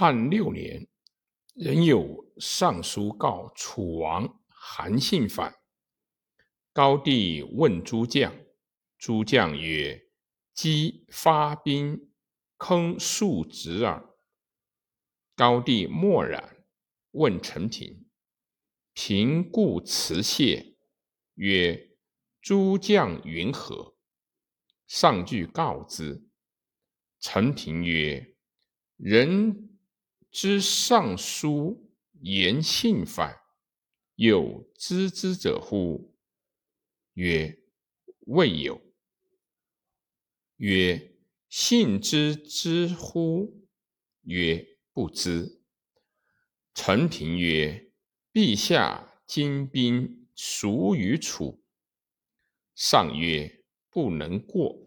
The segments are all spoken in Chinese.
汉六年，仍有上书告楚王韩信反。高帝问诸将，诸将曰：“姬发兵，坑数子耳。”高帝默然，问陈平，平故辞谢，曰：“诸将云何？”上句告之。陈平曰：“人。”知尚书言信反，有知之者乎？曰：未有。曰：信之知乎？曰：不知。陈平曰：陛下今兵孰与楚？上曰：不能过。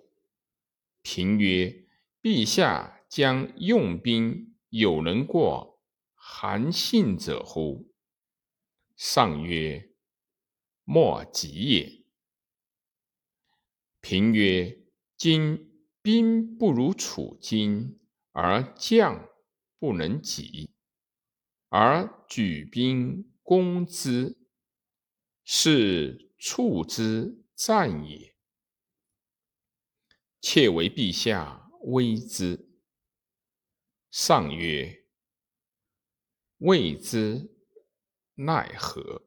平曰：陛下将用兵。有能过韩信者乎？上曰：莫及也。平曰：今兵不如楚军，而将不能及，而举兵攻之，是处之战也。妾为陛下威之。上曰：“未之奈何？”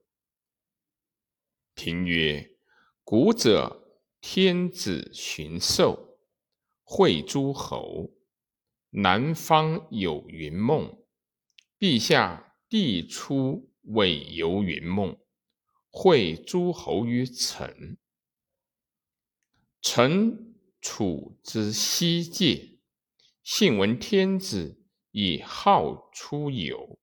平曰：“古者天子巡狩，会诸侯。南方有云梦，陛下帝出委游云梦，会诸侯于臣。臣处之西界。”信闻天子以好出游，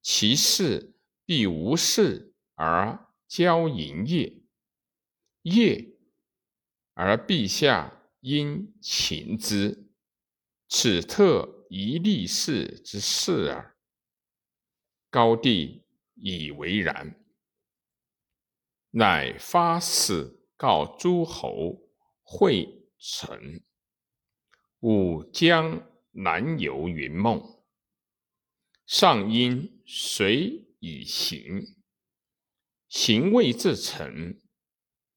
其事必无事而交营业，业而陛下应勤之，此特一立事之事耳。高帝以为然，乃发使告诸侯会臣。吾将南游云梦，上因随以行。行未至城，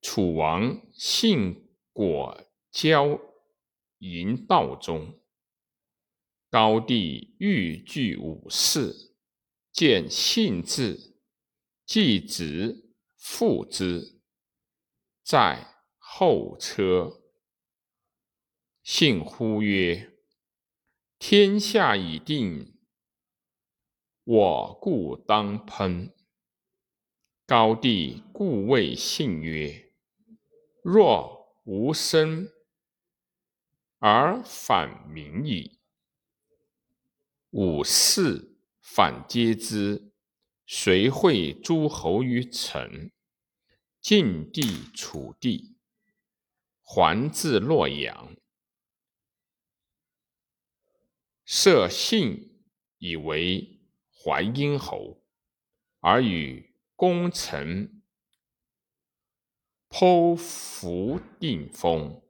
楚王信果交营道中。高帝欲拒武士，见信至，即直复之，在后车。信呼曰：“天下已定，我故当烹。”高帝故谓信曰：“若无生，而反民矣。武士反皆之，谁会诸侯于城？晋地楚地，还至洛阳。”设信以为淮阴侯，而与功臣剖腹定封。